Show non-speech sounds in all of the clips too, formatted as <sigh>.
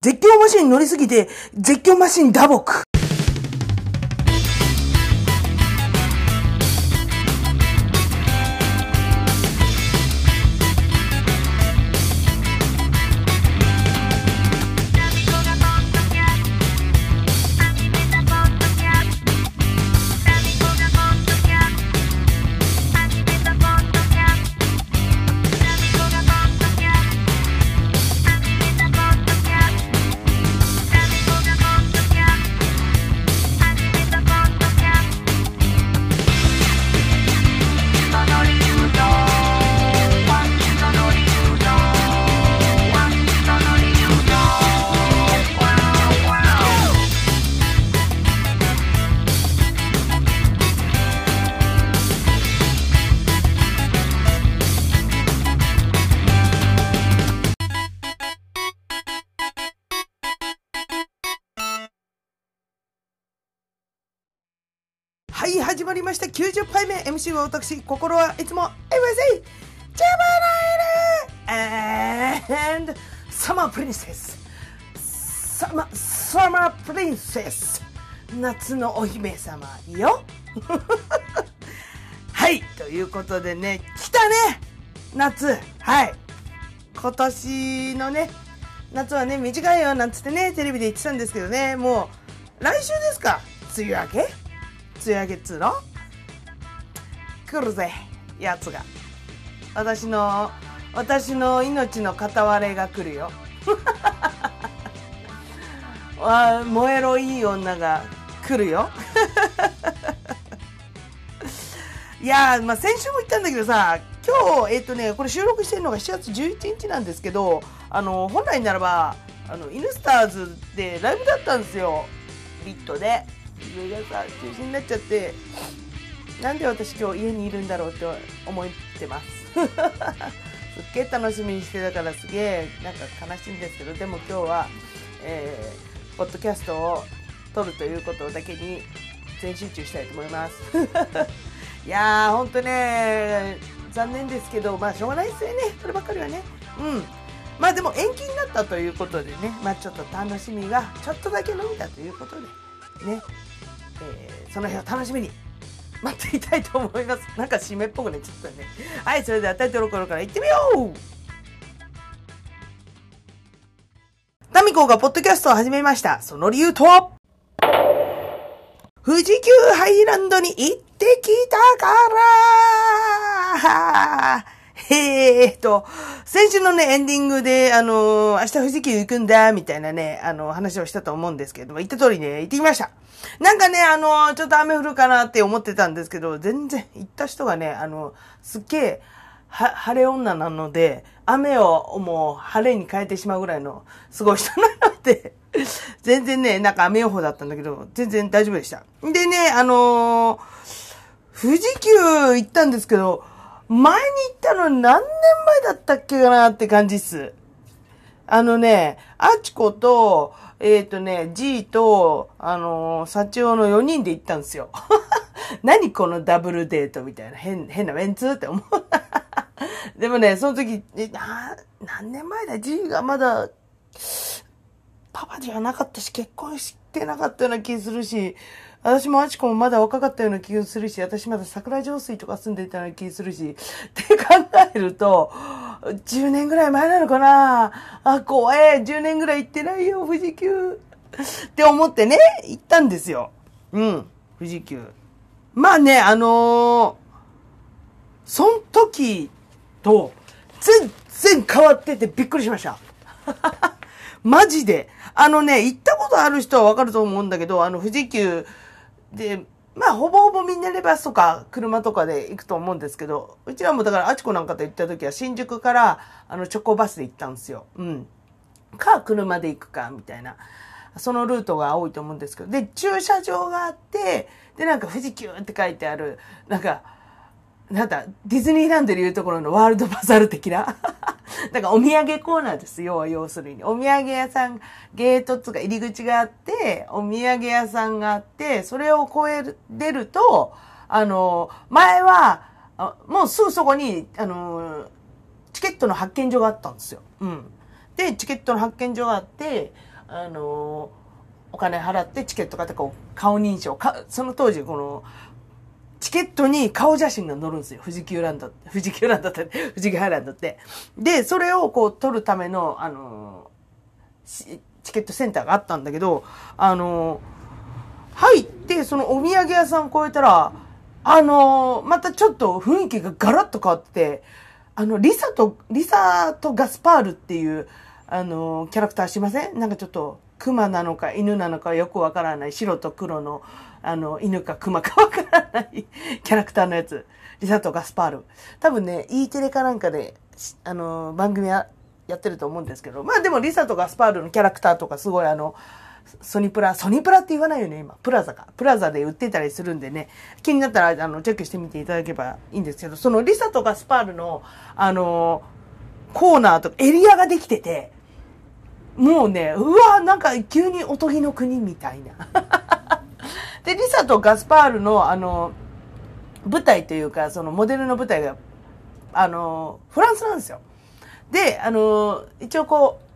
絶叫マシン乗りすぎて、絶叫マシン打撲。MC は私、心はいつも MSA ジャバナイル! And サマープリンセスサマサマープリンセス夏のお姫様よ。<laughs> はい、ということでね、来たね!夏!はい。今年のね、夏はね、短いよなんつってね、テレビで言ってたんですけどね、もう、来週ですか?梅雨明け?梅雨明けっつうの?来るぜやつが。私の私の命の片割れが来るよ。<laughs> わ燃えろいい女が来るよ。<laughs> いやー、まあ、先週も言ったんだけどさ今日えっ、とねこれ収録してるのが7月11日なんですけどあの本来ならばあのイヌスターズでライブだったんですよ。ビットで。それがさ中止になっちゃって。なんで私今日家にいるんだろうって思ってます。すっげえ楽しみにしてたからすげえなんか悲しいんですけどでも今日は、えー、ポッドキャストを撮るということだけに全集中したいと思います。<laughs> いやーほんとね残念ですけどまあしょうがないですよね。そればっかりはね。うん。まあでも延期になったということでねまあちょっと楽しみがちょっとだけ伸びたということでね。えー、その日を楽しみに待っていたいと思います。なんか締めっぽくね、ちょっとね。はい、それではタイトルコールからいってみようタミコがポッドキャストを始めました。その理由とは？富士急ハイランドに行ってきたからへーと、先週のね、エンディングで、あのー、明日富士急行くんだ、みたいなね、あのー、話をしたと思うんですけれども、言った通りね、行ってきました。なんかね、あのー、ちょっと雨降るかなって思ってたんですけど、全然、行った人がね、あの、すっげえ、は、晴れ女なので、雨をもう晴れに変えてしまうぐらいのすごい人なので、全然ね、なんか雨予報だったんだけど、全然大丈夫でした。でね、あの富士急行ったんですけど、前に行ったの何年前だったっけかなって感じっす。あのね、あちこと、えっ、ー、とね、G と、あのー、幸男の4人で行ったんですよ。<laughs> 何このダブルデートみたいな変、変なメンツって思う。<laughs> でもね、その時、えな何年前だ ?G がまだ、パパじゃなかったし、結婚してなかったような気するし、私もあちこもまだ若かったような気がするし、私まだ桜上水とか住んでいたような気がするし、って考えると、10年ぐらい前なのかなあ、怖え、10年ぐらい行ってないよ、富士急。って思ってね、行ったんですよ。うん、富士急。まあね、あのー、そん時と、全然変わっててびっくりしました。<laughs> マジで。あのね、行ったことある人はわかると思うんだけど、あの、富士急で、まあ、ほぼほぼみんなレバスとか車とかで行くと思うんですけど、うちはもうだからあちこなんかと行った時は新宿からあのチョコバスで行ったんですよ。うん。か、車で行くか、みたいな。そのルートが多いと思うんですけど。で、駐車場があって、で、なんか富士急って書いてある、なんか、なんだ、ディズニーランドでいうところのワールドバザール的な？<laughs> だからお土産コーナーですよ、要するに。お土産屋さん、ゲートつか入り口があって、お土産屋さんがあって、それを越え出ると、あの、前は、もうすぐそこに、あの、チケットの発券所があったんですよ。うん。で、チケットの発券所があって、あの、お金払ってチケット買ってこう、顔認証、かその当時この、チケットに顔写真が載るんですよ。富士急ランドって。富士急ランドって、富士急ハイランドって。で、それをこう撮るための、あの、チケットセンターがあったんだけど、あの、入って、そのお土産屋さんを越えたら、あの、またちょっと雰囲気がガラッと変わってて、あの、リサと、リサとガスパールっていう、あの、キャラクター知りません？なんかちょっと、熊なのか犬なのかよくわからない白と黒の、あの、犬か熊かわからない <laughs> キャラクターのやつ。リサとガスパール。多分ね、E テレかなんかで、あの、番組ややってると思うんですけど、まあでもリサとガスパールのキャラクターとかすごいあの、ソニプラ、ソニプラって言わないよね、今。プラザか。プラザで売ってたりするんでね、気になったら、あの、チェックしてみていただければいいんですけど、そのリサとガスパールの、あの、コーナーとかエリアができてて、もうね、うわなんか急におとぎの国みたいな。<laughs> で、リサとガスパールの、あの、舞台というか、そのモデルの舞台が、あの、フランスなんですよ。で、あの、一応こう、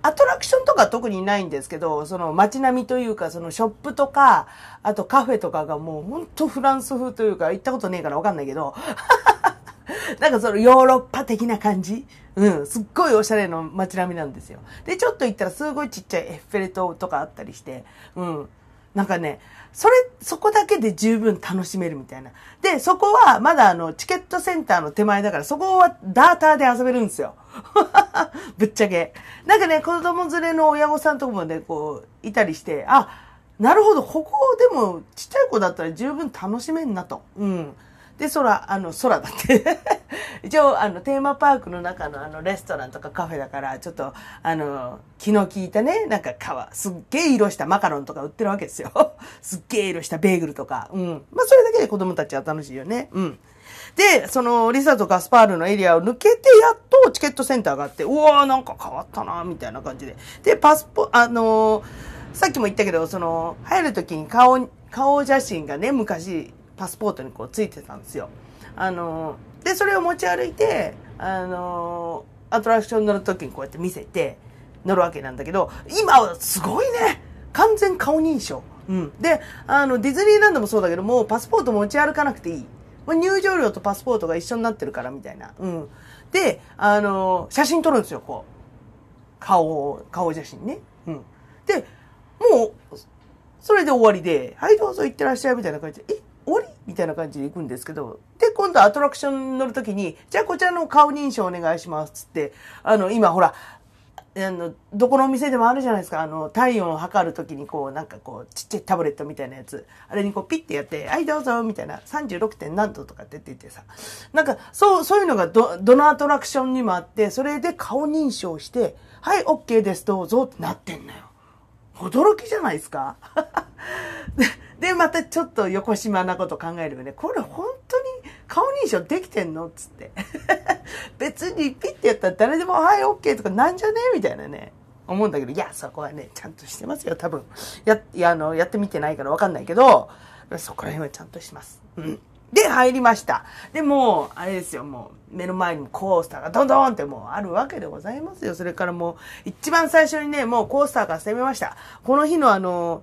アトラクションとか特にないんですけど、その街並みというか、そのショップとか、あとカフェとかがもうほんとフランス風というか、行ったことねえからわかんないけど、<laughs> なんかそのヨーロッパ的な感じうん、すっごいおしゃれの街並みなんですよ。で、ちょっと行ったらすごいちっちゃいエッフェル塔とかあったりして、うん。なんかね、それ、そこだけで十分楽しめるみたいな。で、そこはまだあの、チケットセンターの手前だから、そこはダーターで遊べるんですよ。<laughs> ぶっちゃけ。なんかね、子供連れの親御さんとかもね、こう、いたりして、あ、なるほど、ここでもちっちゃい子だったら十分楽しめんなと。うん。で、空、あの、空だって <laughs> 一応、あの、テーマパークの中のあの、レストランとかカフェだから、ちょっと、あの、気の利いたね、なんか皮、すっげえ色したマカロンとか売ってるわけですよ。<laughs> すっげえ色したベーグルとか。うん。まあ、それだけで子供たちは楽しいよね。うん。で、その、リサとガスパールのエリアを抜けて、やっとチケットセンターがあって、うわーなんか変わったなみたいな感じで。で、パスポ、あのー、さっきも言ったけど、その、入るときに顔、顔写真がね、昔、パスポートにこうついてたんですよ。あの、で、それを持ち歩いて、あの、アトラクション乗るときにこうやって見せて乗るわけなんだけど、今はすごいね完全顔認証。うん。で、あの、ディズニーランドもそうだけども、パスポート持ち歩かなくていい。入場料とパスポートが一緒になってるからみたいな。うん。で、あの、写真撮るんですよ、こう。顔を、顔写真ね。うん。で、もう、それで終わりで、はい、どうぞ行ってらっしゃいみたいな感じで、え、終わり？みたいな感じで行くんですけど、で、今度アトラクション乗るときに、じゃあこちらの顔認証お願いしますつって、あの、今ほら、あの、どこのお店でもあるじゃないですか。あの、体温を測るときにこう、なんかこう、ちっちゃいタブレットみたいなやつ。あれにこう、ピッてやって、はい、どうぞ、みたいな。36. 点何度とかって言ってさ。なんか、そう、そういうのがど、どのアトラクションにもあって、それで顔認証して、はい、OK です、どうぞってなってんのよ。驚きじゃないですか <laughs> で、またちょっと横島なこと考えるよね。これ本当に顔認証できてんのつって。<laughs> 別にピッてやったら誰でも、はい、オッケーとかなんじゃねみたいなね。思うんだけど、いや、そこはね、ちゃんとしてますよ、多分。や、や、あの、やってみてないからわかんないけど、そこら辺はちゃんとします。うん。で、入りました。で、もあれですよ、もう、目の前にコースターがドンドンってもうあるわけでございますよ。それからもう、一番最初にね、もうコースターから攻めました。この日のあの、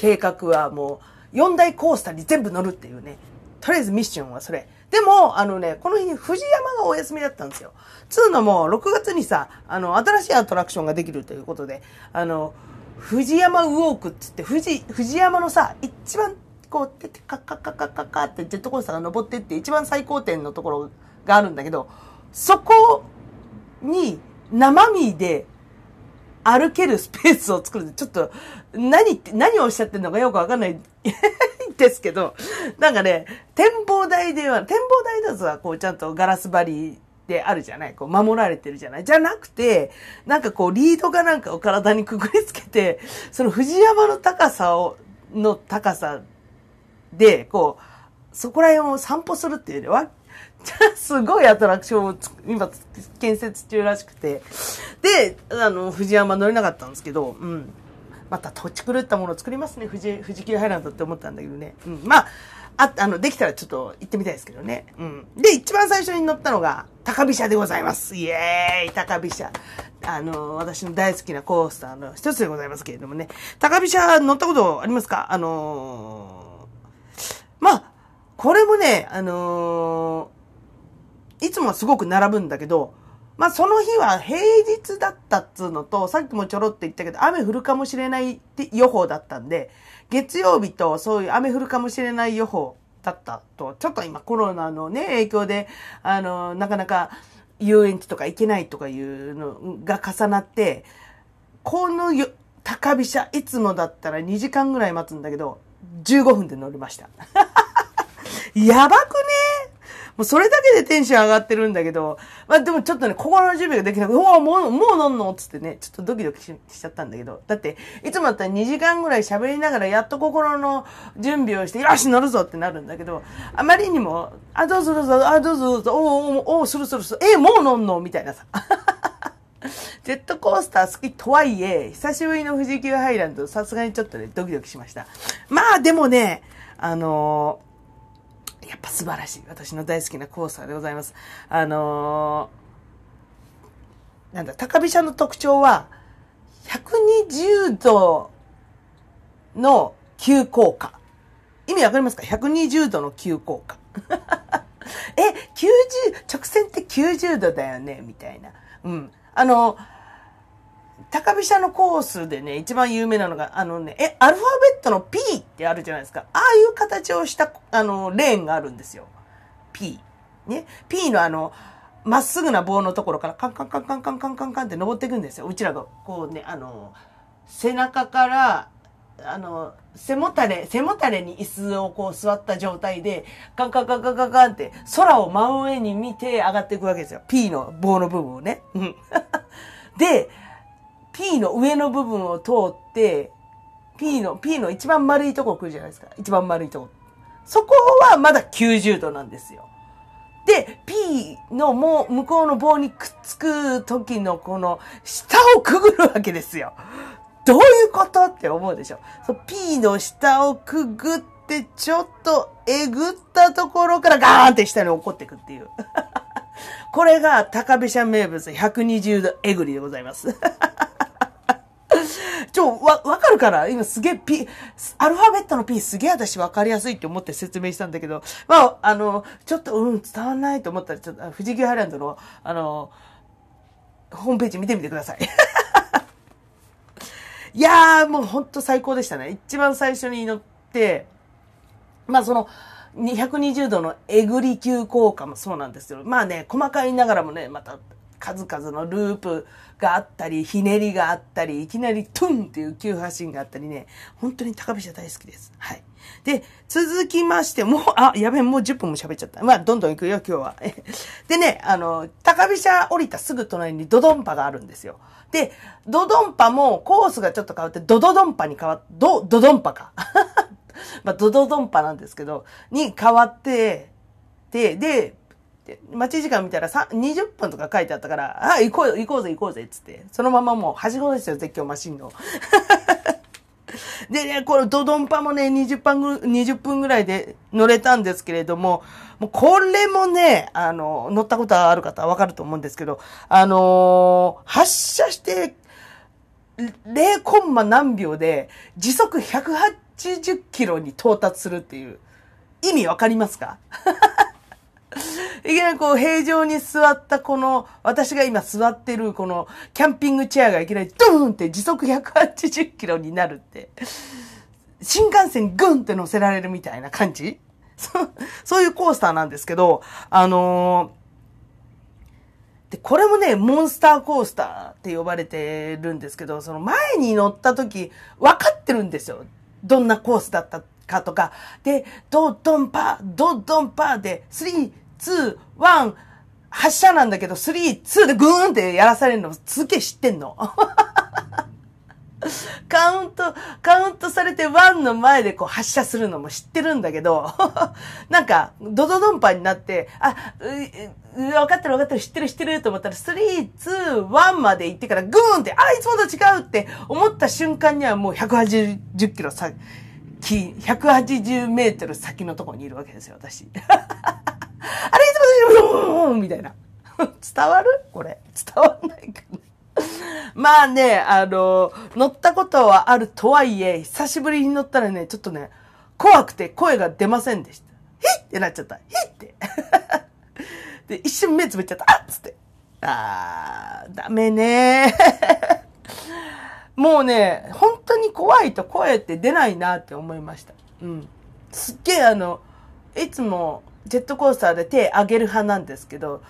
計画はもう、4大コースターに全部乗るっていうね。とりあえずミッションはそれ。でも、あのね、この日に藤山がお休みだったんですよ。つうのも、6月にさ、あの、新しいアトラクションができるということで、あの、藤山ウォークって言って、藤、藤山のさ、一番、こう、てて、カッカッカッカッカッカってジェットコースターが登ってって、一番最高点のところがあるんだけど、そこに生身で歩けるスペースを作るちょっと、何って、何をおっしゃってるのかよくわかんない <laughs> ですけど、なんかね、展望台では、展望台だとはこうちゃんとガラス張りであるじゃない？こう守られてるじゃない？じゃなくて、なんかこうリードかなんかを体にくくりつけて、その藤山の高さを、の高さで、こう、そこら辺を散歩するっていうね、わ、<laughs> すごいアトラクションを今建設中らしくて。で、あの、藤山乗れなかったんですけど、うん。また土地狂ったものを作りますね、富士、富士急ハイランドって思ったんだけどね。うん。まあ、あ、あの、できたらちょっと行ってみたいですけどね。うん。で、一番最初に乗ったのが、高飛車でございます。イエーイ高飛車。あの、私の大好きなコースターの一つでございますけれどもね。高飛車乗ったことありますか？あのー、まあ、これもね、あのー、いつもはすごく並ぶんだけど、まあその日は平日だったっつうのと、さっきもちょろっと言ったけど、雨降るかもしれないって予報だったんで、月曜日とそういう雨降るかもしれない予報だったと、ちょっと今コロナのね、影響で、あの、なかなか遊園地とか行けないとかいうのが重なって、この高飛車、いつもだったら2時間ぐらい待つんだけど、15分で乗りました。<laughs> やばくね？うそれだけでテンション上がってるんだけど、まあでもちょっとね、心の準備ができなくて、うわ、もう、もう乗んの？つってね、ちょっとドキドキしちゃったんだけど、だって、いつもだったら2時間ぐらい喋りながら、やっと心の準備をして、よし、乗るぞってなるんだけど、あまりにも、あ、どうぞどうぞ、あ、どうぞどうぞ、おおおおするするする、え、もう乗んの？みたいなさ。<laughs> ジェットコースター好きとはいえ、久しぶりの富士急ハイランド、さすがにちょっとね、ドキドキしました。まあでもね、あのーやっぱ素晴らしい。私の大好きなコースターでございます。あのー、なんだ、高飛車の特徴は、120度の急降下。意味わかりますか ?120 度の急降下。<laughs> え、90、直線って90度だよね？みたいな。うん。あのー、高飛車のコースでね、一番有名なのが、あのね、え、アルファベットの P ってあるじゃないですか。ああいう形をした、あの、レーンがあるんですよ。P。ね。P のあの、まっすぐな棒のところからカンカンカンカンカンカンカンカンって登っていくんですよ。うちらが、こうね、あの、背中から、あの、背もたれ、背もたれに椅子をこう座った状態で、カンカンカンカンカンカンって空を真上に見て上がっていくわけですよ。P の棒の部分をね。<laughs> で、P の上の部分を通って、P の、P の一番丸いとこ来るじゃないですか。一番丸いとこ。そこはまだ90度なんですよ。で、P のもう向こうの棒にくっつく時のこの下をくぐるわけですよ。どういうことって思うでしょ。そ P の下をくぐってちょっとえぐったところからガーンって下に落っこってくっていう。<laughs> これが高飛車名物120度えぐりでございます。<laughs> ちょ、わ、わかるから今すげえ P、アルファベットの P すげえ私わかりやすいって思って説明したんだけど、まあ、あの、ちょっと、うん、伝わんないと思ったら、ちょっと、富士急ハイランドの、あの、ホームページ見てみてください。<laughs> いやー、もうほんと最高でしたね。一番最初に乗って、まあその、220度のえぐり級効果もそうなんですよ。まあね、細かいながらもね、また数々のループがあったり、ひねりがあったり、いきなりトゥンっていう急発進があったりね、本当に高飛車大好きです。はい。で、続きまして、もう、あ、やべえ、もう10分も喋っちゃった。まあ、どんどん行くよ、今日は。<laughs> でね、あの、高飛車降りたすぐ隣にドドンパがあるんですよ。で、ドドンパもコースがちょっと変わって、ドドドンパに変わっ、ド、ドドンパか。<laughs> まあ、ドドドンパなんですけど、に変わって、で、で、待ち時間見たら20分とか書いてあったから、あ、行こう行こうぜ行こうぜつって、そのままもう、はしごですよ、絶叫マシンの。<laughs> でね、このドドンパもね、20分ぐ、20分ぐらいで乗れたんですけれども、もうこれもね、あの、乗ったことある方はわかると思うんですけど、あのー、発射して、0コンマ何秒で時速180キロに到達するっていう。意味わかりますか？いきなりこう平常に座ったこの、私が今座ってるこのキャンピングチェアがいきなりドーンって時速180キロになるって、新幹線グンって乗せられるみたいな感じそそういうコースターなんですけど、あのー、で、これもね、モンスターコースターって呼ばれてるんですけど、その前に乗った時、分かってるんですよ。どんなコースだったかとか。で、ドドンパー、ドドンパーで、3、2、1、発射なんだけど、3、2でグーンってやらされるのすげえ知ってんの。<laughs> カウント、カウントされて1の前でこう発射するのも知ってるんだけど、<laughs> なんか、ドドドンパになって、あ、う、分かってる分かってる知ってる知ってると思ったら、3、2、1まで行ってからグーンって、あ、いつもと違うって思った瞬間にはもう180キロ先、180メートル先のところにいるわけですよ、私。あれいつもと違うみたいな。<laughs> 伝わる？これ。伝わんないかな。まあね、あの、乗ったことはあるとはいえ、久しぶりに乗ったらね、ちょっとね、怖くて声が出ませんでした。ヒッってなっちゃった。ヒッって。<laughs> で、一瞬目つぶっちゃった。あっつって。あー、ダメね <laughs> もうね、本当に怖いと声って出ないなって思いました。うん。すっげえあの、いつもジェットコースターで手上げる派なんですけど、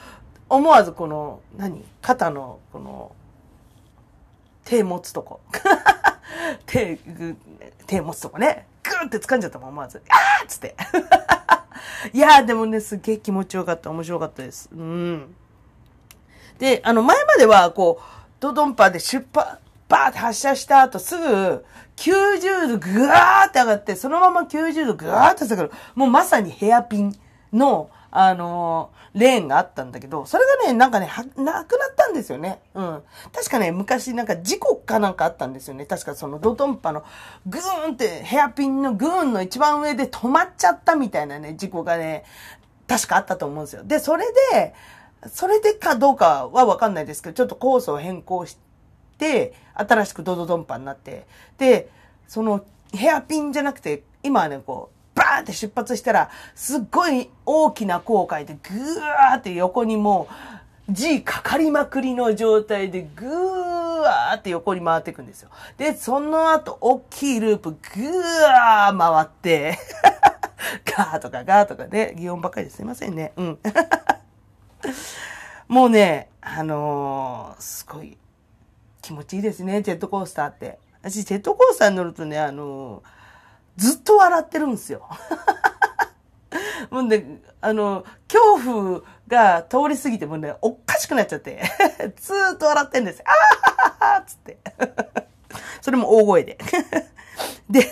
思わずこの、何？肩の、この、手持つとこ。<laughs> 手、手持つとこね。グーって掴んじゃったもん、思わず。あーっつって。<laughs> いやーでもね、すげえ気持ちよかった。面白かったです。うん。で、あの、前までは、こう、ドドンパで出発、バーって発射した後すぐ、90度ぐわーって上がって、そのまま90度ぐわーって下がる。もうまさにヘアピンの、あのー、レーンがあったんだけど、それがね、なんかね、は、なくなったんですよね。うん。確かね、昔なんか事故かなんかあったんですよね。確かそのドトンパのグーンってヘアピンのグーンの一番上で止まっちゃったみたいなね、事故がね、確かあったと思うんですよ。で、それで、それでかどうかはわかんないですけど、ちょっとコースを変更して、新しくドドドンパになって、で、そのヘアピンじゃなくて、今はね、こう、ーって出発したら、すっごい大きな航海でぐーって横にもう G かかりまくりの状態でぐーって横に回っていくんですよ。で、その後大きいループぐー回って、ガーとかガーとかね、擬音ばっかりですいませんね。うん。<laughs> もうね、あのー、すごい気持ちいいですね、ジェットコースターって。私、ジェットコースターに乗るとね、あのーずっと笑ってるんですよ。<laughs> もうね、あの、恐怖が通り過ぎてもね、おかしくなっちゃって、<laughs> ずーっと笑ってんですよ。あはははつって。<laughs> それも大声で。で、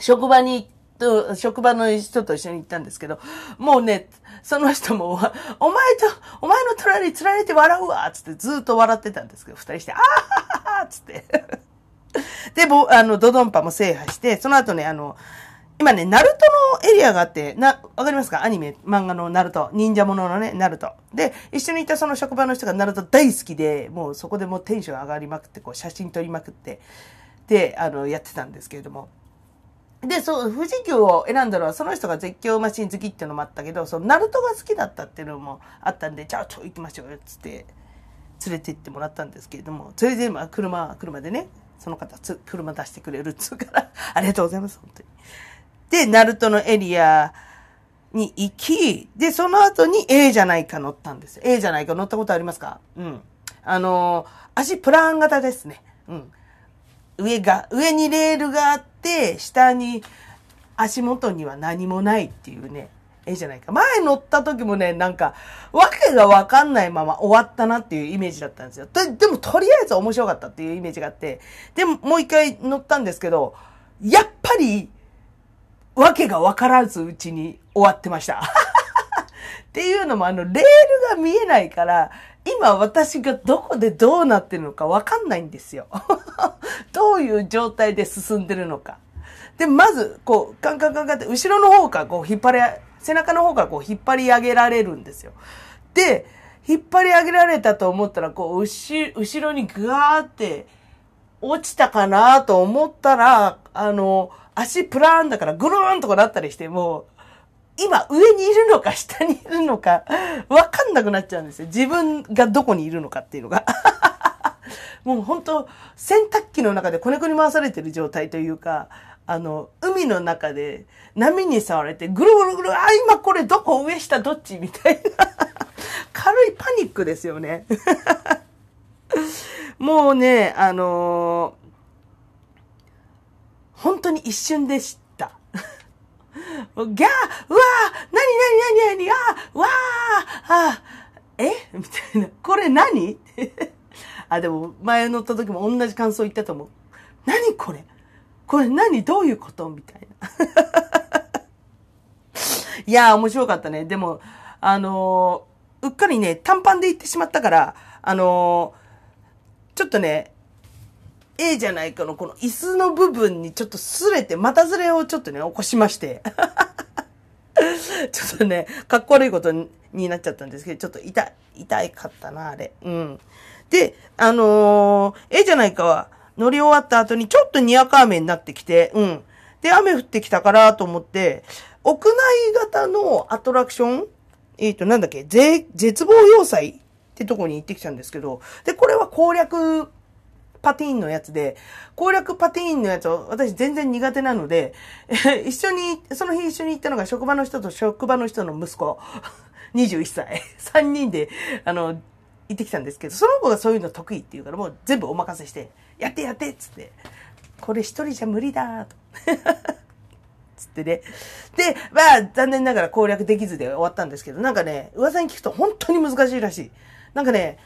職場に、と、職場の人と一緒に行ったんですけど、もうね、その人も、お前と、お前の隣に釣られて笑うわつってずっと笑ってたんですけど、二人して、あはははつって。<laughs> で、ぼ、あの、ドドンパも制覇して、その後ね、あの、今ね、ナルトのエリアがあって、な、わかりますか？アニメ、漫画のナルト、忍者もののね、ナルト。で、一緒にいたその職場の人がナルト大好きで、もうそこでもうテンション上がりまくって、こう写真撮りまくって、で、あの、やってたんですけれども。で、そう、富士急を選んだのは、その人が絶叫マシン好きっていうのもあったけど、その、ナルトが好きだったっていうのもあったんで、じゃあ、ちょ、行きましょうよ、つって、連れて行ってもらったんですけれども、それで、まあ、車、車でね、その方つ、車出してくれるっつうから、<laughs> ありがとうございます、本当に。で、ナルトのエリアに行き、で、その後に A じゃないか乗ったんです。A じゃないか乗ったことありますか？うん。あの足プラン型ですね。うん。上が、上にレールがあって、下に足元には何もないっていうね。ええじゃないか。前乗った時もね、なんか、わけがわかんないまま終わったなっていうイメージだったんですよ。ででも、とりあえず面白かったっていうイメージがあって、でも、もう一回乗ったんですけど、やっぱり、わけがわからずうちに終わってました。<laughs> っていうのも、あの、レールが見えないから、今私がどこでどうなってるのかわかんないんですよ。<laughs> どういう状態で進んでるのか。で、まず、こう、カンカンカンカンって、後ろの方からこう引っ張り背中の方からこう引っ張り上げられるんですよ。で、引っ張り上げられたと思ったら、こう、後、後ろにぐわーって落ちたかなと思ったら、あの、足プラーンだからぐるーんとかなったりしても、今上にいるのか下にいるのか、わかんなくなっちゃうんですよ。自分がどこにいるのかっていうのが。<laughs> もう本当洗濯機の中でこねくり回されてる状態というか、あの、海の中で波に触れてぐるぐるぐる、あ、今これどこ上下どっちみたいな <laughs> 軽いパニックですよね <laughs> もうね、あのー、本当に一瞬でした。<laughs> ギャーうわーなになになになにあーわーあえ？みたいな。これ何？あ、でも前乗った時も同じ感想言ったと思う。何これ？これ何？どういうこと？みたいな。<laughs> いやー、面白かったね。でも、あのー、うっかりね、短パンで行ってしまったから、あのー、ちょっとね、A じゃないかのこの椅子の部分にちょっと擦れて、股ずれをちょっとね、起こしまして。<laughs> ちょっとね、かっこ悪いことになっちゃったんですけど、ちょっと痛、痛かったな、あれ。うん。で、あのー、ええじゃないかは、乗り終わった後にちょっとにわか雨になってきて、うん。で、雨降ってきたからと思って、屋内型のアトラクションえっ、ー、と、なんだっけ、絶望要塞ってとこに行ってきたんですけど、で、これは攻略パティーンのやつで、攻略パティーンのやつを私全然苦手なので、<laughs> 一緒に、その日一緒に行ったのが職場の人と職場の人の息子、<laughs> 21歳、<laughs> 3人で、あの、行ってきたんですけど、その子がそういうの得意って言うからもう全部お任せして、やってやってっつって、これ一人じゃ無理だと。つってね。で、まあ、残念ながら攻略できずで終わったんですけど、なんかね、噂に聞くと本当に難しいらしい。なんかね、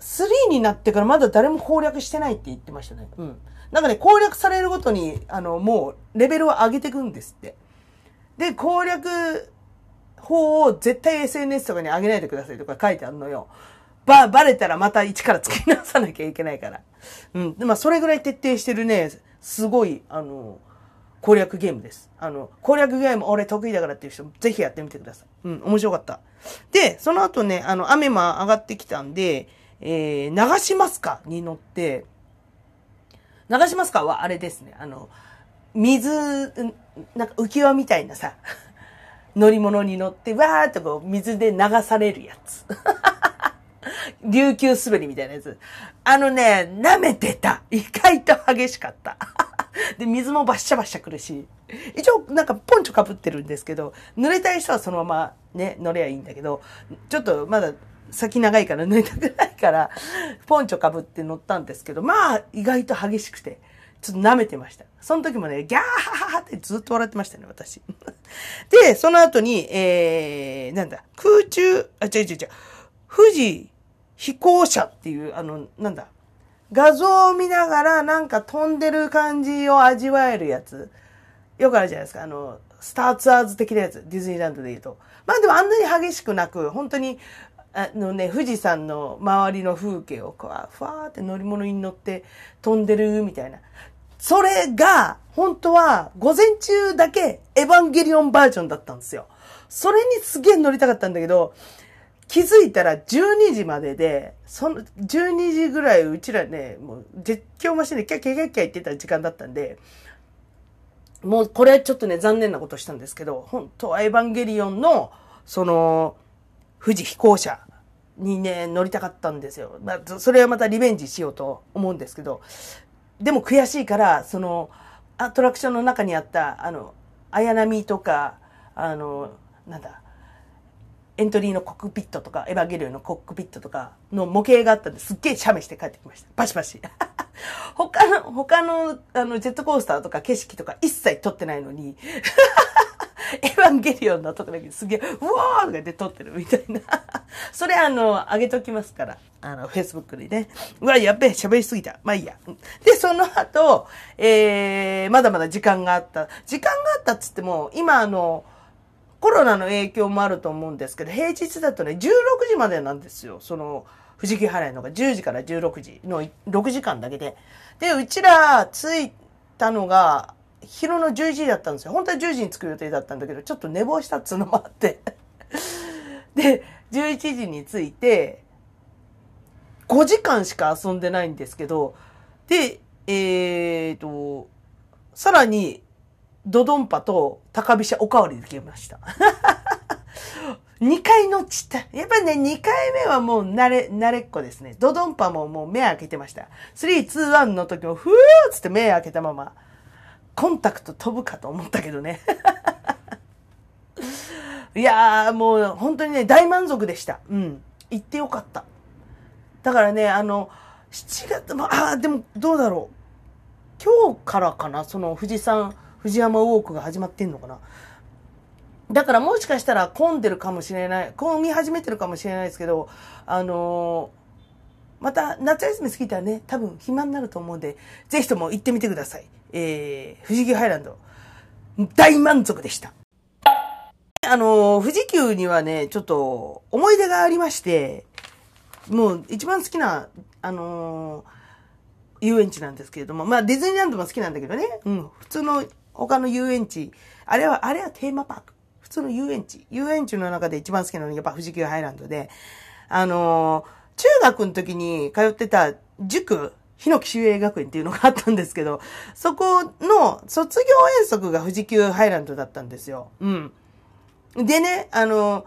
3になってからまだ誰も攻略してないって言ってましたね。うん。なんかね、攻略されるごとに、あの、もう、レベルを上げていくんですって。で、攻略法を絶対 SNS とかに上げないでくださいとか書いてあるのよ。ば、バレたらまた一から作り直さなきゃいけないから。うん。で、まあ、それぐらい徹底してるね、すごい、あの、攻略ゲームです。あの、攻略ゲーム俺得意だからっていう人、ぜひやってみてください。うん、面白かった。で、その後ね、あの、雨も上がってきたんで、えー、流しますかに乗って、流しますかはあれですね、あの、水、なんか浮き輪みたいなさ、<laughs> 乗り物に乗って、わーっとこう、水で流されるやつ。<laughs> 琉球滑りみたいなやつ。あのね、舐めてた。意外と激しかった。<laughs> で、水もバッシャバッシャ来るし。一応、なんかポンチョ被ってるんですけど、濡れたい人はそのままね、乗ればいいんだけど、ちょっとまだ先長いから濡れたくないから、ポンチョ被って乗ったんですけど、まあ、意外と激しくて、ちょっと舐めてました。その時もね、ギャーハハハってずっと笑ってましたね、私。<laughs> で、その後に、えー、なんだ、空中、あ、違う違う違う、富士飛行車っていう、あの、なんだ、画像を見ながらなんか飛んでる感じを味わえるやつ。よくあるじゃないですか。あの、スターツアーズ的なやつ。ディズニーランドで言うと。まあでもあんなに激しくなく、本当に、あのね、富士山の周りの風景をこう、ふわーって乗り物に乗って飛んでるみたいな。それが、本当は午前中だけエヴァンゲリオンバージョンだったんですよ。それにすげえ乗りたかったんだけど、気づいたら12時までで、その、12時ぐらいうちらね、もう絶叫マシンでキャッキャキャッキャ言ってた時間だったんで、もうこれちょっとね、残念なことしたんですけど、本当はエヴァンゲリオンの、その、富士飛行車にね、乗りたかったんですよ。まあ、それはまたリベンジしようと思うんですけど、でも悔しいから、その、アトラクションの中にあった、あの、綾波とか、あの、なんだ、エントリーのコックピットとか、エヴァゲリオンのコックピットとかの模型があったんですっげえ写メして帰ってきました。パシパシ。<laughs> 他の、他の、あの、ジェットコースターとか景色とか一切撮ってないのに、<laughs> エヴァンゲリオンのとこだけすげえ、うわーとかで撮ってるみたいな。<laughs> それあの、上げときますから。あの、フェイスブックにね。うわ、やっべえ、喋りすぎた。まあいいや。で、その後、えー、まだまだ時間があった。時間があったっつっても、今あの、コロナの影響もあると思うんですけど、平日だとね、16時までなんですよ。その、富士急ハライのが10時から16時の6時間だけで。で、うちら着いたのが、昼の11時だったんですよ。本当は10時に着く予定だったんだけど、ちょっと寝坊したっつうのもあって <laughs> で、11時に着いて、5時間しか遊んでないんですけど、で、えーと、さらに、ドドンパと高飛車おかわりできました。<laughs> 2回乗っちった。やっぱりね、2回目はもう慣れ、慣れっこですね。ドドンパももう目開けてました。3、2、1の時もふーっつって目開けたまま、コンタクト飛ぶかと思ったけどね。<laughs> いやーもう本当にね、大満足でした。うん。行ってよかった。だからね、あの、7月、まあ、でもどうだろう。今日からかな、その富士山、藤山ウォークが始まってんのかな。だからもしかしたら混んでるかもしれない、混み始めてるかもしれないですけど、あのー、また夏休み過ぎたらね、多分暇になると思うんで、ぜひとも行ってみてください。えー、富士急ハイランド。大満足でした。あのー、富士急にはね、ちょっと思い出がありまして、もう一番好きな、あのー、遊園地なんですけれども、まあディズニーランドも好きなんだけどね、うん、普通の他の遊園地、あれは、あれはテーマパーク。普通の遊園地。遊園地の中で一番好きなのがやっぱ富士急ハイランドで、あのー、中学の時に通ってた塾、日野木修営学園っていうのがあったんですけど、そこの卒業遠足が富士急ハイランドだったんですよ。うん。でね、あの、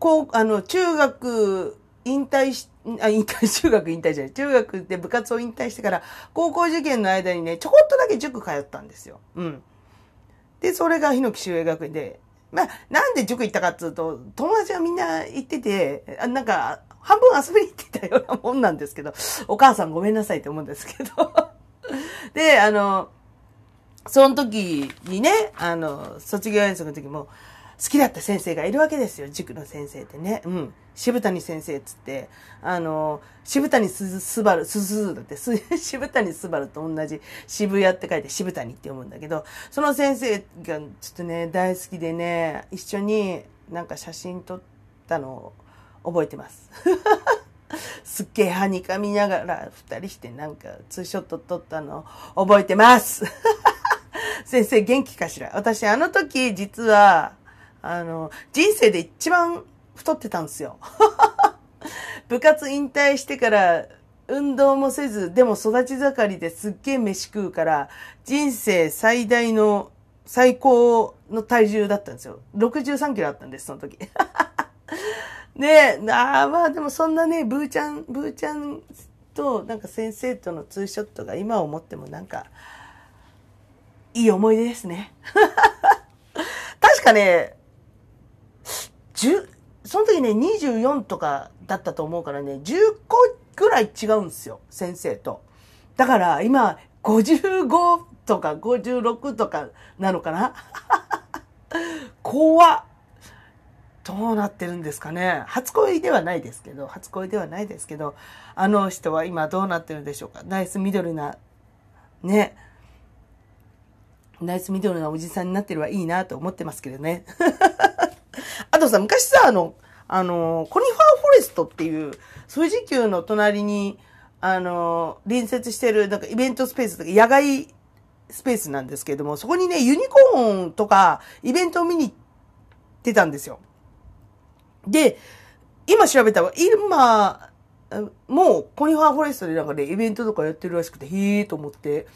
こう、あの、中学引退し、あ、引退、中学引退じゃない。中学で部活を引退してから、高校受験の間にね、ちょこっとだけ塾通ったんですよ。うん。で、それが日野木修営学院で、まあ、なんで塾行ったかっつうと、友達はみんな行ってて、あなんか、半分遊びに行ってたようなもんなんですけど、お母さんごめんなさいって思うんですけど。<laughs> で、あの、その時にね、あの、卒業演奏の時も、好きだった先生がいるわけですよ、塾の先生ってね。うん。渋谷先生っつって、あの、渋谷すすばる、すすずだって、す <laughs> 渋谷すばると同じ渋谷って書いて渋谷って読むんだけど、その先生がちょっとね、大好きでね、一緒になんか写真撮ったのを覚えてます。<laughs> すっげえはにかみながら二人してなんかツーショット撮ったのを覚えてます。<laughs> 先生元気かしら？私あの時実は、あの、人生で一番太ってたんですよ。<laughs> 部活引退してから運動もせず、でも育ち盛りですっげえ飯食うから、人生最大の最高の体重だったんですよ。63キロあったんです、その時。<laughs> ねえ、あ、まあでもそんなね、ブーちゃん、ブーちゃんとなんか先生とのツーショットが今思ってもなんか、いい思い出ですね。<laughs> 確かね、10、その時ね、24とかだったと思うからね、10個ぐらい違うんですよ、先生と。だから今、55とか56とかなのかな？<laughs> 怖っ。どうなってるんですかね？初恋ではないですけど、初恋ではないですけど、あの人は今どうなってるんでしょうか？ナイスミドルな、ね。ナイスミドルなおじさんになってるはいいなと思ってますけどね。<laughs> <laughs> あとさ、昔さ、あの、あの、コニファーフォレストっていう、富士急の隣に、あの、隣接してる、なんかイベントスペースとか、野外スペースなんですけれども、そこにね、ユニコーンとか、イベントを見に行ってたんですよ。で、今調べたら、今、もうコニファーフォレストでなんかね、イベントとかやってるらしくて、へえーと思って、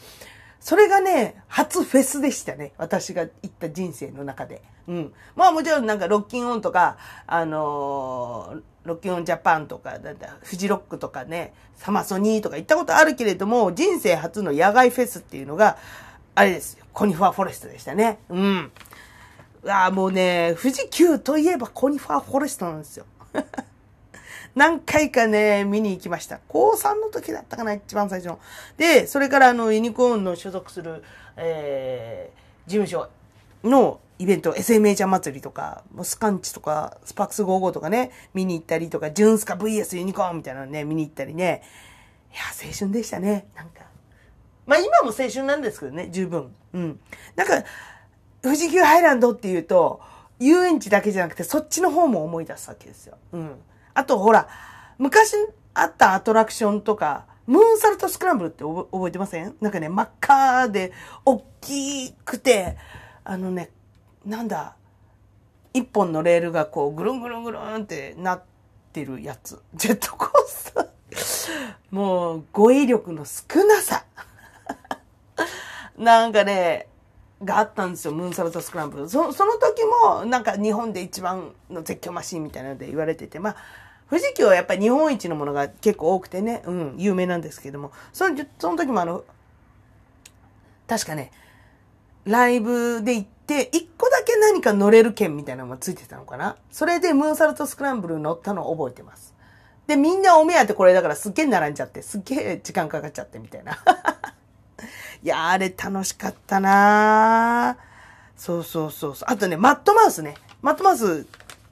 それがね、初フェスでしたね。私が行った人生の中で。うん。まあもちろんなんかロッキンオンとか、あのー、ロッキンオンジャパンとか、なんだ、フジロックとかね、サマソニーとか行ったことあるけれども、人生初の野外フェスっていうのが、あれですよ。コニファーフォレストでしたね。うん。あもうね、富士急といえばコニファーフォレストなんですよ。何回かね、見に行きました。高3の時だったかな、一番最初の。で、それからあの、ユニコーンの所属する、えー、事務所のイベント、SMA ちゃん祭りとか、スカンチとか、スパックス55とかね、見に行ったりとか、ジュンスカ VS ユニコーンみたいなのね、見に行ったりね。いや、青春でしたね。なんか。まあ今も青春なんですけどね、十分。うん。なんか、富士急ハイランドっていうと、遊園地だけじゃなくて、そっちの方も思い出すわけですよ。うん。あとほら、昔あったアトラクションとか、ムーンサルトスクランブルって覚えてません？なんかね、真っ赤で、大きくて、あのね、なんだ、一本のレールがこう、ぐるんぐるんぐるんってなってるやつ。ジェットコースター。もう、語彙力の少なさ。<laughs> なんかね、があったんですよ、ムーンサルトスクランブル。そその時も、なんか日本で一番の絶叫マシンみたいなので言われてて、まあ、富士急はやっぱり日本一のものが結構多くてね、うん、有名なんですけども、その、その時もあの、確かね、ライブで行って、一個だけ何か乗れる券みたいなのがついてたのかなそれでムーンサルトスクランブル乗ったのを覚えてます。で、みんなお目当てこれだからすっげえ並んじゃって、すっげえ時間かかっちゃってみたいな。<laughs> いやあれ楽しかったなそうそうそうそう。あとね、マットマウスね。マットマウス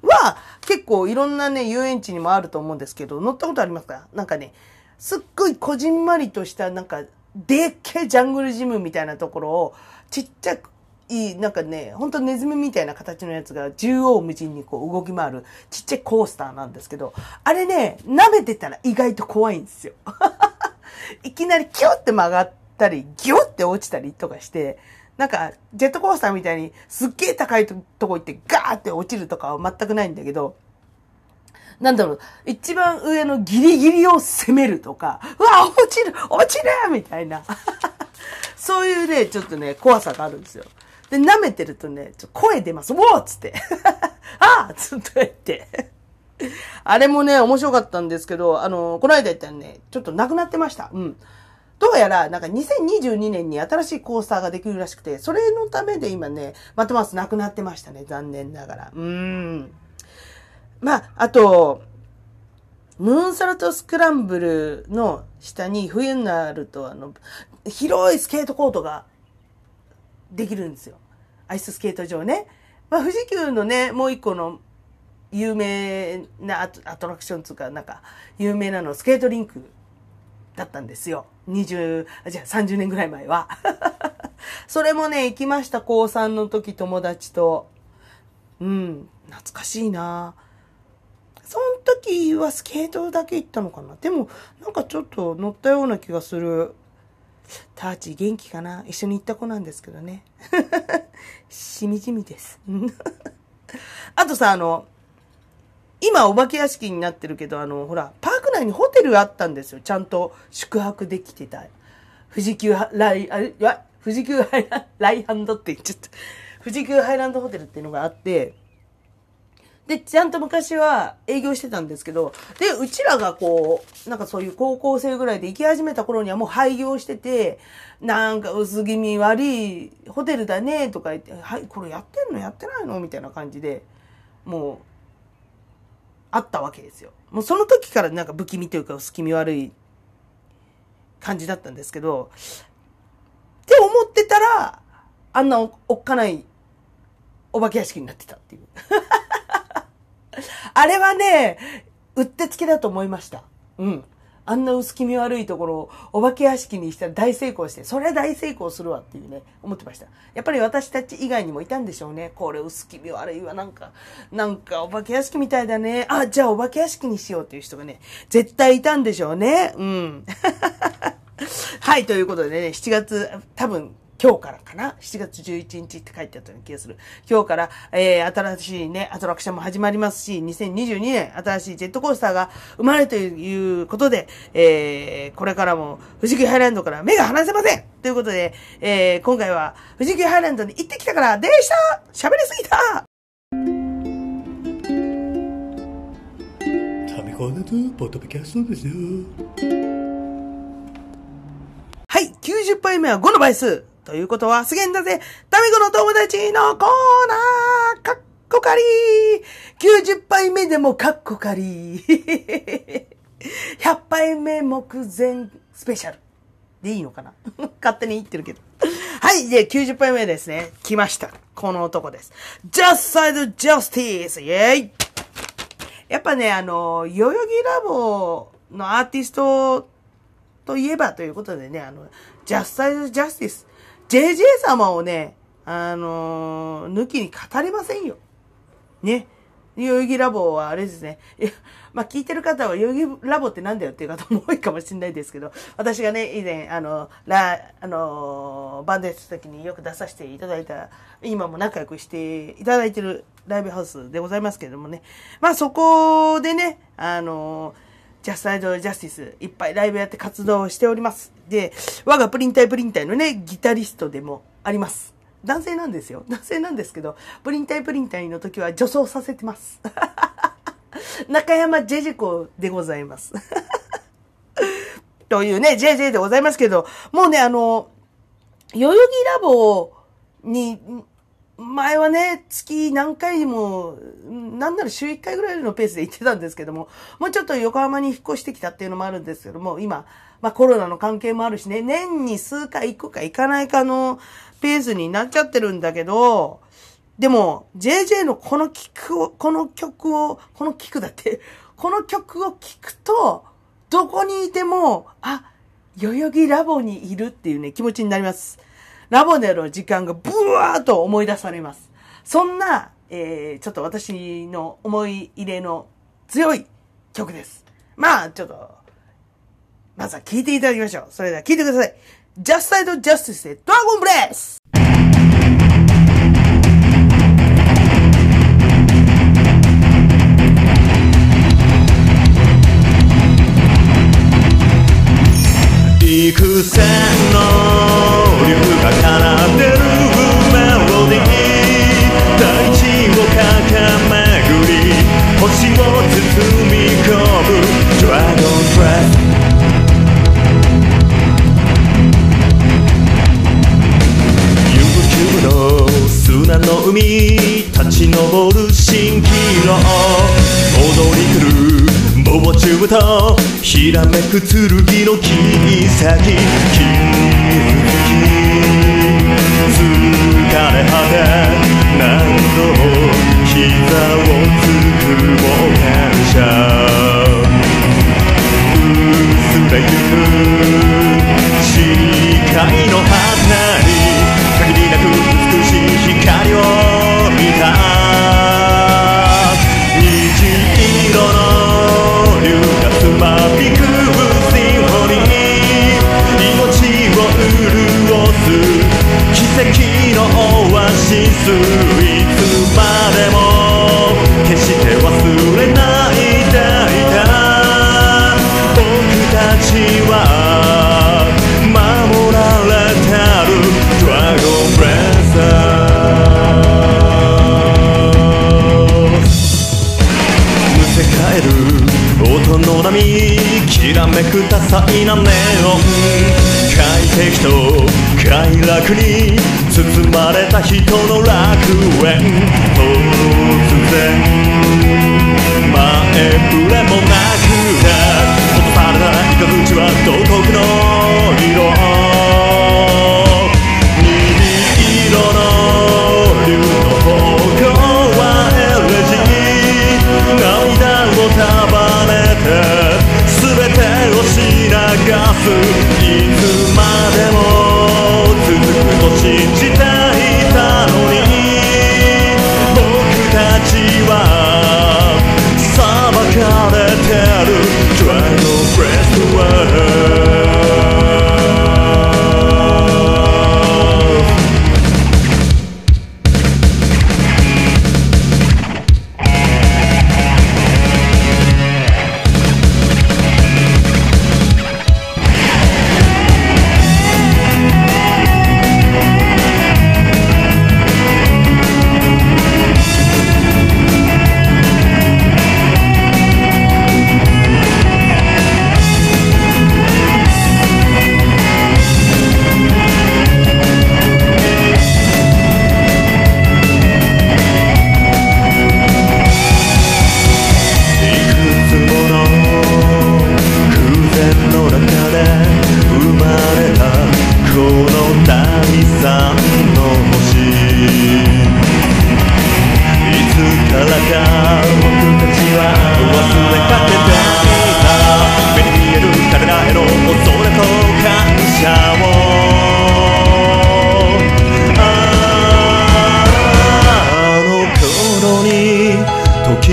は結構いろんなね、遊園地にもあると思うんですけど、乗ったことありますか？なんかね、すっごいこじんまりとした、なんか、でっけえジャングルジムみたいなところを、ちっちゃく、いい、なんかね、ほんとネズミみたいな形のやつが縦横無尽にこう動き回るちっちゃいコースターなんですけど、あれね、舐めてたら意外と怖いんですよ。<laughs> いきなりキュッて曲がったり、ギュッて落ちたりとかして、なんか、ジェットコースターみたいに、すっげえ高いとこ行ってガーって落ちるとかは全くないんだけど、なんだろう、一番上のギリギリを攻めるとか、うわ、落ちる落ちるみたいな。<laughs> そういうね、ちょっとね、怖さがあるんですよ。で、舐めてるとね、ちょ声出ます。おーつって。<laughs> ああつって言って。あれもね、面白かったんですけど、あの、この間言ったらね、ちょっとなくなってました。うん。どうやら、なんか2022年に新しいコースターができるらしくて、それのためで今ね、またますなくなってましたね。残念ながら。うん。まあ、あと、ムーンサルトスクランブルの下に冬になると、あの、広いスケートコートができるんですよ。アイススケート場ね。まあ、富士急のね、もう一個の有名なアトラクションつうか、なんか、有名なの、スケートリンクだったんですよ。20、じゃあ30年ぐらい前は。<laughs> それもね、行きました、高3の時友達と。うん、懐かしいなその時はスケートだけ行ったのかなでも、なんかちょっと乗ったような気がする。ターチ元気かな一緒に行った子なんですけどね。<laughs> しみじみです。<laughs> あとさ、あの、今お化け屋敷になってるけど、あの、ほら、パーク内にホテルあったんですよ。ちゃんと宿泊できてた。富士急ライ、あれ、富士急ハイランド、ライハンドって言っちゃった。富士急ハイランドホテルっていうのがあって、で、ちゃんと昔は営業してたんですけど、で、うちらがこう、なんかそういう高校生ぐらいで行き始めた頃にはもう廃業してて、なんか薄気味悪いホテルだねとか言って、はい、これやってんのやってないのみたいな感じで、もう、あったわけですよ。もうその時からなんか不気味というか薄気味悪い感じだったんですけど、って思ってたら、あんなおっかないお化け屋敷になってたっていう。<laughs> あれはね、うってつけだと思いました。うん。あんな薄気味悪いところをお化け屋敷にしたら大成功して、それは大成功するわっていうね、思ってました。やっぱり私たち以外にもいたんでしょうね。これ薄気味悪いわ、なんか、なんかお化け屋敷みたいだね。あ、じゃあお化け屋敷にしようっていう人がね、絶対いたんでしょうね。うん。<laughs> はい、ということでね、7月、多分、今日からかな ?7 月11日って書いてあったような気がする。今日から、えー、新しいね、アトラクションも始まりますし、2022年、新しいジェットコースターが生まれるということで、えー、これからも、富士急ハイランドから目が離せませんということで、えー、今回は、富士急ハイランドに行ってきたからでした喋りすぎたタミコーナーとポッドキャストですよ。はい、90杯目は5の倍数。ということは、すげんだぜタミコの友達のコーナーかっこかり !90 杯目でもかっこかり !100 杯目目前スペシャル。でいいのかな？<laughs> 勝手に言ってるけど。はい。で、90杯目ですね。来ました。この男です。Just Side Justice! イェイやっぱね、あの、代々木ラボのアーティストといえばということでね、あの、Just Side Justice。JJ 様をね、あのー、抜きに語れませんよ。ね。代々木ラボはあれですね。いや、まあ、聞いてる方は代々木ラボってなんだよっていう方も多いかもしれないですけど、私がね、以前、あの、ラ、あの、バンドやってた時によく出させていただいた、今も仲良くしていただいてるライブハウスでございますけれどもね。まあ、そこでね、あの、ジャスタイドジャスティス、いっぱいライブやって活動しております。で、我がプリン体プリン体のね、ギタリストでもあります。男性なんですよ。<laughs> 男性なんですけど、プリン体プリン体の時は女装させてます。<laughs> 中山ジェジェコでございます。<laughs> というね、JJ でございますけど、もうね、あの、代々木ラボに前はね、月何回も、なんなら週1回ぐらいのペースで行ってたんですけども、もうちょっと横浜に引っ越してきたっていうのもあるんですけども、今、まあコロナの関係もあるしね、年に数回行くか行かないかのペースになっちゃってるんだけど、でも、JJ のこの曲を、この曲を、この曲だって、<laughs> この曲を聴くと、どこにいても、あ、代々木ラボにいるっていうね、気持ちになります。ラボネの時間がブワーッと思い出されます。そんな、えー、ちょっと私の思い入れの強い曲です。まあ、ちょっと、まずは聴いていただきましょう。それでは聴いてください。Just Side Justice でドラゴンブレス幾千の海立ち上る蜃気楼踊り来るモモチューブとひらめく剣の切り先。傷つき疲れ果て何度も膝をつく冒険者薄れゆく奇跡のオアシスいつまでも決して忘れないでいた僕たちは守られてる。ドラゴンブレザーむせ返る音の波きらめく多彩なネオン快適と快楽に包まれた人の楽園。突然前触れもなくて落とされたイカ口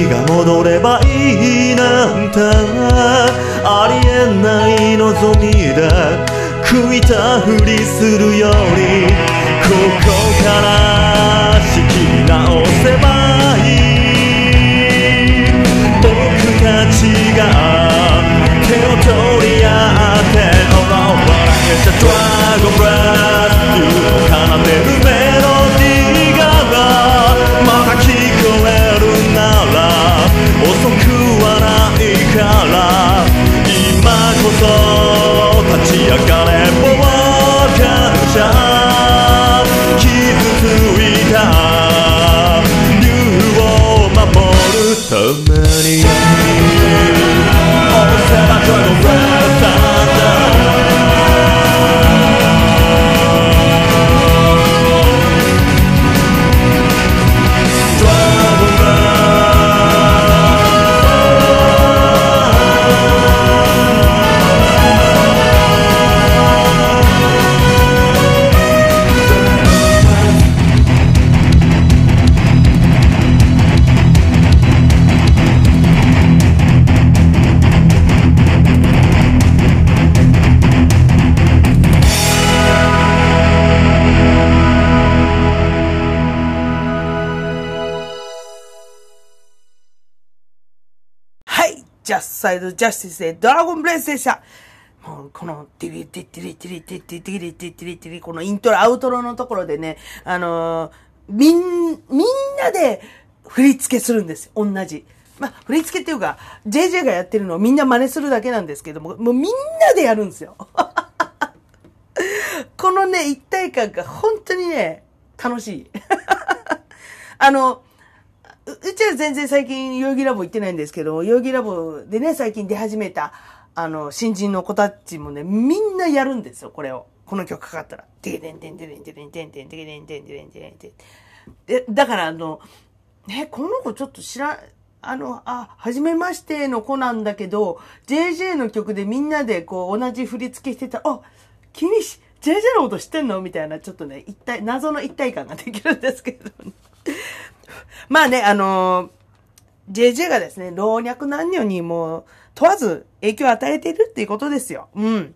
時が戻ればいいなんてありえない望みで食いたふりするよりここから仕切り直せばいい僕たちが手を取り合って Oh no 笑けたドラゴンブレス夢を奏でるメ立ち上がれ冒険者傷ついた。竜を守るために。Just Side Justice でドラゴンブレスでした。もうこの、ティリティティリティリティティティリティティリティリ、このイントロ、アウトロのところでね、あのーみん、みんなで振り付けするんです。同じ。まあ、振り付けっていうか、JJ がやってるのをみんな真似するだけなんですけども、もうみんなでやるんですよ。このね、一体感が本当にね、楽しい。あの、ううちは全然最近代々木ラボ行ってないんですけど、代々木ラボでね、最近出始めた、あの、新人の子たちもね、みんなやるんですよ、これを。この曲かかったら。テケテンテンテレンテレンテンテンテケテンテンテレンテレンテン。で、だからあの、ね、この子ちょっと知ら、あの、あ、はじめましての子なんだけど、JJ の曲でみんなでこう同じ振り付けしてたら、あ、君し、JJ のこと知ってんのみたいな、ちょっとね、一体、謎の一体感ができるんですけど、ね、<laughs> まあね、あのー、JJ がですね、老若男女にもう問わず影響を与えているっていうことですよ。うん。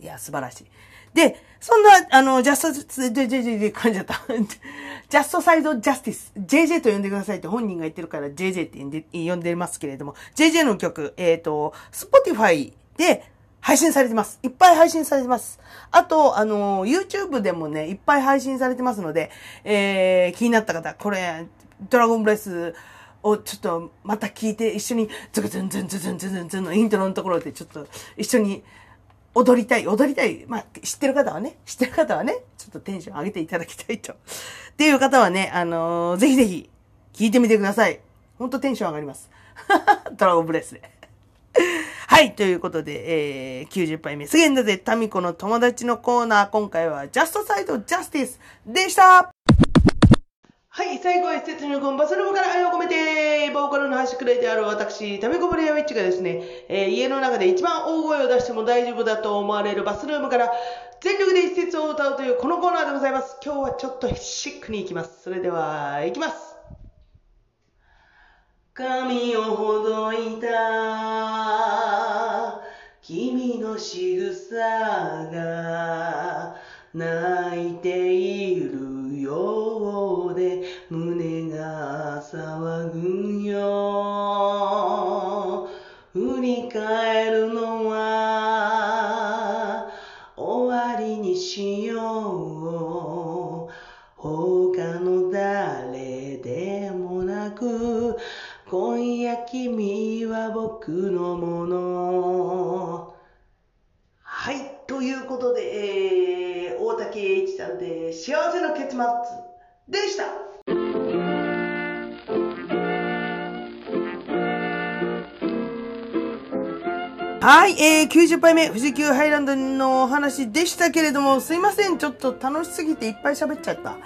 いや、素晴らしい。で、そんな、あの、ジャスト、ジェジェジェジェ、噛んじゃった。<laughs> ジャストサイドジャスティス、JJ と呼んでくださいって本人が言ってるから JJ って呼んで呼んでますけれども、JJ の曲、えっ、ー、と、Spotify で配信されてます。いっぱい配信されてます。あと、あの、YouTube でもね、いっぱい配信されてますので、えー、気になった方、これ、ドラゴンブレス、をちょっとまた聞いて一緒にズクズンズンズンズンズンズンのイントロのところでちょっと一緒に踊りたい、踊りたい。まあ、知ってる方はね、知ってる方はね、ちょっとテンション上げていただきたいと。っていう方はね、あのー、ぜひぜひ、聞いてみてください。ほんとテンション上がります。<laughs> ドラゴンブレスで。はい、ということで、えー、90杯目、すげんだぜ、タミコの友達のコーナー、今回は、ジャストサイドジャスティスでしたはい、最後は施設入魂バスルームから愛を込めて、ボーカルの端くれである私、タメコブレアウィッチがですね、えー、家の中で一番大声を出しても大丈夫だと思われるバスルームから、全力で一節を歌うというこのコーナーでございます。今日はちょっとシックに行きます。それでは、行きます。髪をほどいた。君の仕草が泣いているようで胸が騒ぐよ。僕のもの。はいということで、えー、大竹栄一さんで幸せの結末でした。はい、えー、90杯目、富士急ハイランドのお話でしたけれども、すいません、ちょっと楽しすぎていっぱい喋っちゃった。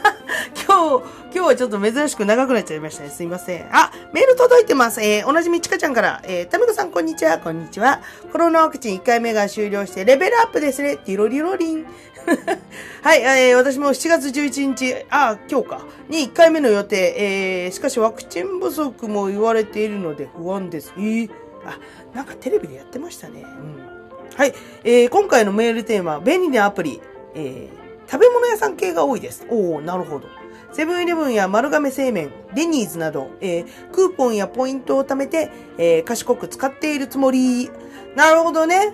<laughs> 今日、今日はちょっと珍しく長くなっちゃいましたね。すいません。あ、メール届いてます。えー、おなじみちかちゃんから、えー、たみこさんこんにちは、こんにちは。コロナワクチン1回目が終了して、レベルアップですね。ティロリロリン。<laughs> はい、えー、私も7月11日、あ、今日か、に1回目の予定、えー、しかしワクチン不足も言われているので不安です。えー、あ、なんかテレビでやってましたね。うん。はい、えー、今回のメールテーマ、便利なアプリ、えー、食べ物屋さん系が多いです。おおなるほど。セブンイレブンや丸亀製麺、デニーズなど、えー、クーポンやポイントを貯めて、えー、賢く使っているつもり。なるほどね。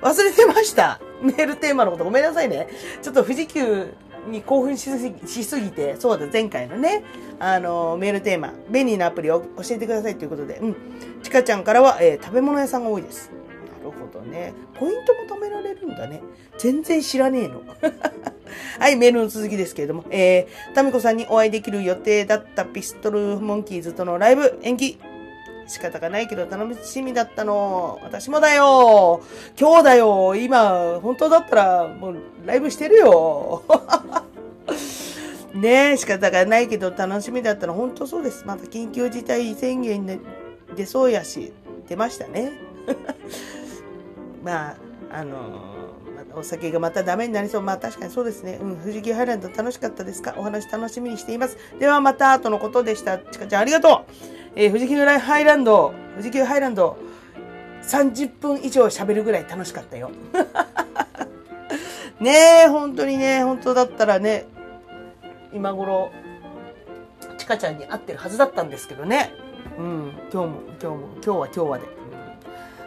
忘れてました。メールテーマのことごめんなさいね。ちょっと富士急に興奮しすぎしすぎて、そうだ、前回のね、あの、メールテーマ、便利なアプリを教えてくださいということで、うん。ちかちゃんからは、えー、食べ物屋さんが多いです。なるほどね。ポイントも貯められるんだね。全然知らねえの。<laughs> はい、メールの続きですけれども、えー、タミコさんにお会いできる予定だったピストルモンキーズとのライブ延期。仕方がないけど楽しみだったの。私もだよ。今日だよ。今、本当だったらもうライブしてるよ。<laughs> ねえ、仕方がないけど楽しみだったら本当そうです。また緊急事態宣言で出そうやし、出ましたね。<laughs> まあ、あのーお酒がまたダメになりそう。まあ確かにそうですね。うん。富士急ハイランド楽しかったですか？お話楽しみにしています。ではまた後のことでした。ちかちゃんありがとう。えー、富士急ハイランド、富士急ハイランド、30分以上喋るぐらい楽しかったよ。<laughs> ねえ、本当にね、本当だったらね、今頃、ちかちゃんに会ってるはずだったんですけどね。うん、今日も、今日も、今日は今日はで。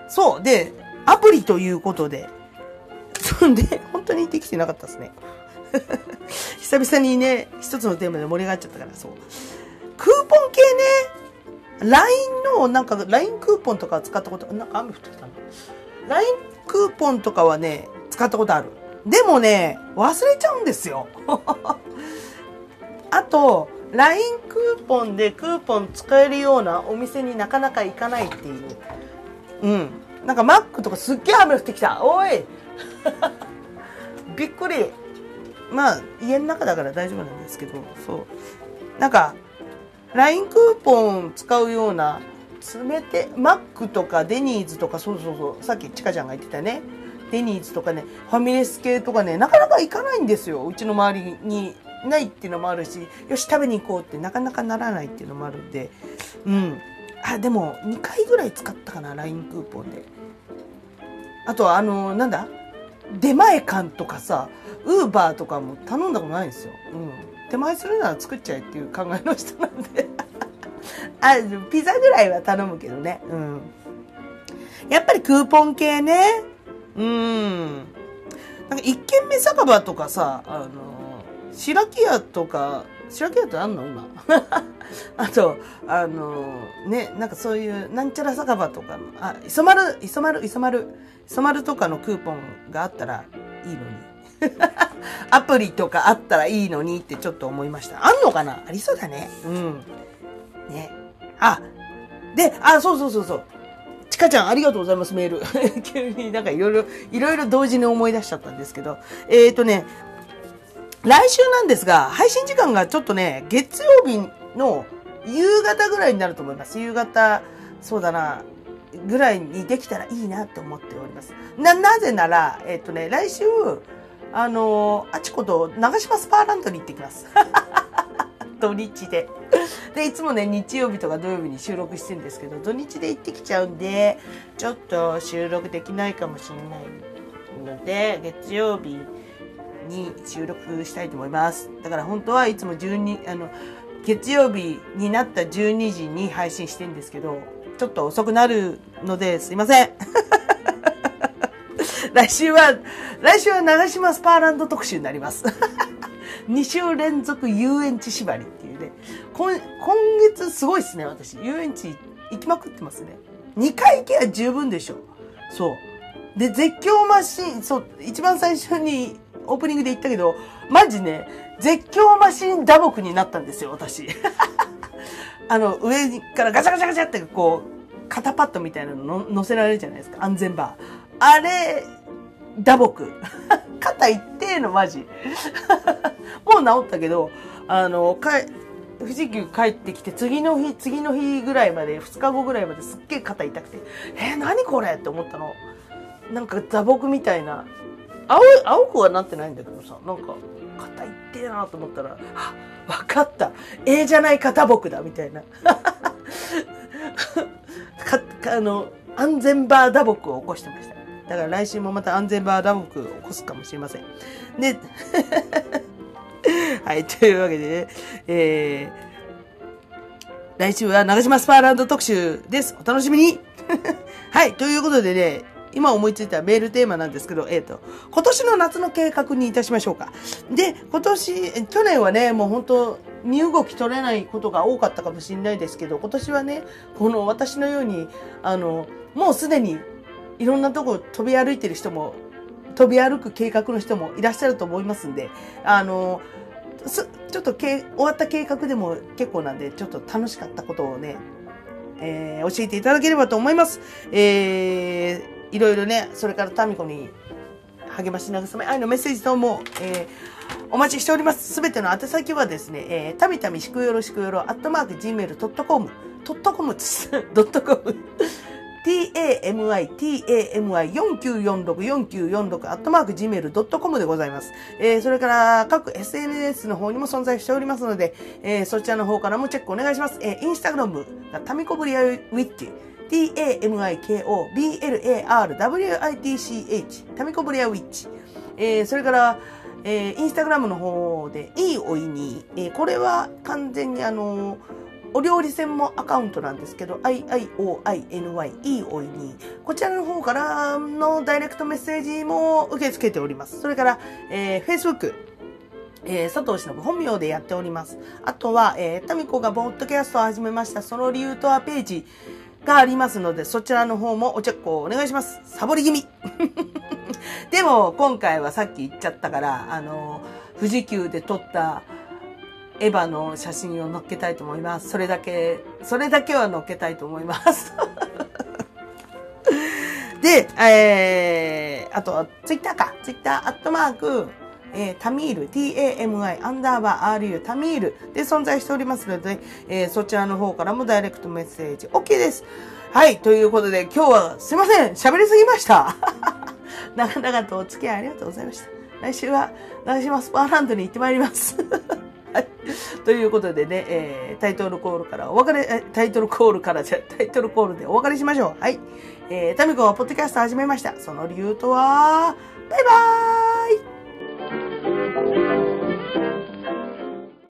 そう、で、アプリということで。そ <laughs> んで、本当にできてなかったですね。<laughs> 久々にね、一つのテーマで盛り上がっちゃったから、そう。クーポン系ね、LINE の、なんか LINE クーポンとか使ったこと、なんか雨降ってきたな。LINE クーポンとかはね、使ったことある。でもね、忘れちゃうんですよ。<laughs> あと、LINE クーポンでクーポン使えるようなお店になかなか行かないっていう。うん。なんかマックとかすっげえ雨降ってきた。おい <laughs> びっくり。まあ、家の中だから大丈夫なんですけど、そう。なんか、LINE クーポン使うような、詰めて、マックとかデニーズとか、そうそうそう、さっきちかちゃんが言ってたね。デニーズとかね、ファミレス系とかね、なかなか行かないんですよ。うちの周りにないっていうのもあるし、よし、食べに行こうってなかなかならないっていうのもあるんで、うん。あ、でも、2回ぐらい使ったかな、LINE クーポンで。あとは、あの、なんだ？出前館とかさ、ウーバーとかも頼んだことないんですよ。うん。出前するなら作っちゃえっていう考えの人なんで。<laughs> あ、ピザぐらいは頼むけどね。うん。やっぱりクーポン系ね。うん。なんか一軒目酒場とかさ、あの、白木屋とか、白木屋ってあんの今？<laughs> あと、あの、ね、なんかそういう、なんちゃら酒場とかの、あ、磯丸、磯丸、磯丸、磯丸とかのクーポンがあったらいいのに。アプリとかあったらいいのにってちょっと思いました。あんのかな？ありそうだね。うん。ね。あ、で、あ、そうそうそうそう。ちかちゃん、ありがとうございます、メール。<laughs> 急になんかいろいろ、いろいろ同時に思い出しちゃったんですけど。えっ、ー、とね、来週なんですが、配信時間がちょっとね、月曜日の夕方ぐらいになると思います。夕方、そうだな、ぐらいにできたらいいなと思っております。な、なぜなら、えっ、ー、とね、来週、あのあちこと長島スパーランドに行ってきます。<laughs> 土日で。で、いつもね、日曜日とか土曜日に収録してるんですけど、土日で行ってきちゃうんで、ちょっと収録できないかもしれないので、月曜日に収録したいと思います。だから本当はいつも12、あの、月曜日になった12時に配信してるんですけど、ちょっと遅くなるのですいません。<laughs> 来週は、来週は長島スパーランド特集になります。<laughs> 2週連続遊園地縛りっていうね。今今月すごいですね、私。遊園地行きまくってますね。2回行けば十分でしょ。そう。で、絶叫マシン、そう、一番最初にオープニングで言ったけど、マジね、絶叫マシン打撲になったんですよ、私。<laughs> あの、上からガチャガチャガチャってこう、肩パッドみたいなの乗せられるじゃないですか、安全バー。あれ、打撲。<laughs> 肩いってえの、マジ。<laughs> もう治ったけど、あの、か富士急帰ってきて、次の日、次の日ぐらいまで、2日後ぐらいまですっげえ肩痛くて、えー、何これって思ったの。なんか打撲みたいな。青い、青くはなってないんだけどさ、なんか、肩いってえなと思ったら、あ、わかった。ええじゃないか打撲だ、みたいな。<laughs> か、あの、安全バー打撲を起こしてました。だから来週もまた安全バー打撲を起こすかもしれません。で、<laughs> はい、というわけでね、えー、来週は長島スパーランド特集です。お楽しみに <laughs> はい、ということでね、今思いついたメールテーマなんですけど、えっ、ー、と、今年の夏の計画にいたしましょうか。で、今年、去年はね、もう本当身動き取れないことが多かったかもしれないですけど、今年はね、この私のように、あの、もうすでにいろんなとこ飛び歩いてる人も、飛び歩く計画の人もいらっしゃると思いますんで、あの、ちょっとけ終わった計画でも結構なんで、ちょっと楽しかったことをね、えー、教えていただければと思います。えー、いろいろね、それからタミコに励まし慰め愛のメッセージ等も、えー、お待ちしております。すべての宛先はですね、えー、たみたみしくよろしくよろ、アットマーク gmail.com、トットコムです。ドットコム。Tami, tami, 4946-4946、アットマーク gmail.com でございます。えー、それから各 SNS の方にも存在しておりますので、えー、そちらの方からもチェックお願いします。えー、インスタグラムがタミコブリアウィッチ、t-a-m-i-k-o-b-l-a-r-w-i-t-c-h、タミコブリアウィッチ。えー、それから、えー、インスタグラムの方で、いいおいに、えー、これは完全にあのーお料理専門アカウントなんですけど、IIOINYEOI にこちらの方からのダイレクトメッセージも受け付けております。それから、えー、Facebook、えー、佐藤忍本名でやっております。あとは、えー、タミコがボッドキャストを始めました、その理由とはページがありますので、そちらの方もおチェックをお願いします。サボり気味。<laughs> でも、今回はさっき言っちゃったから、あの、富士急で撮ったエヴァの写真を載っけたいと思います。それだけ、それだけは載っけたいと思います。<laughs> で、えー、あとは、ツイッターか。ツイッター、アットマーク、えータミール、t-a-m-i、アンダーバー、r-u、タミールで存在しておりますので、えーそちらの方からもダイレクトメッセージ、OK です。はい、ということで、今日はすいません、喋りすぎました。<laughs> 長々とお付き合いありがとうございました。来週は、来週はスパーランドに行ってまいります。<laughs> <laughs> ということでね、えー、タイトルコールからお別れ、タイトルコールからじゃ、タイトルコールでお別れしましょう。はい。えー、タミコはポッドキャスト始めました。その理由とは、バイバーイ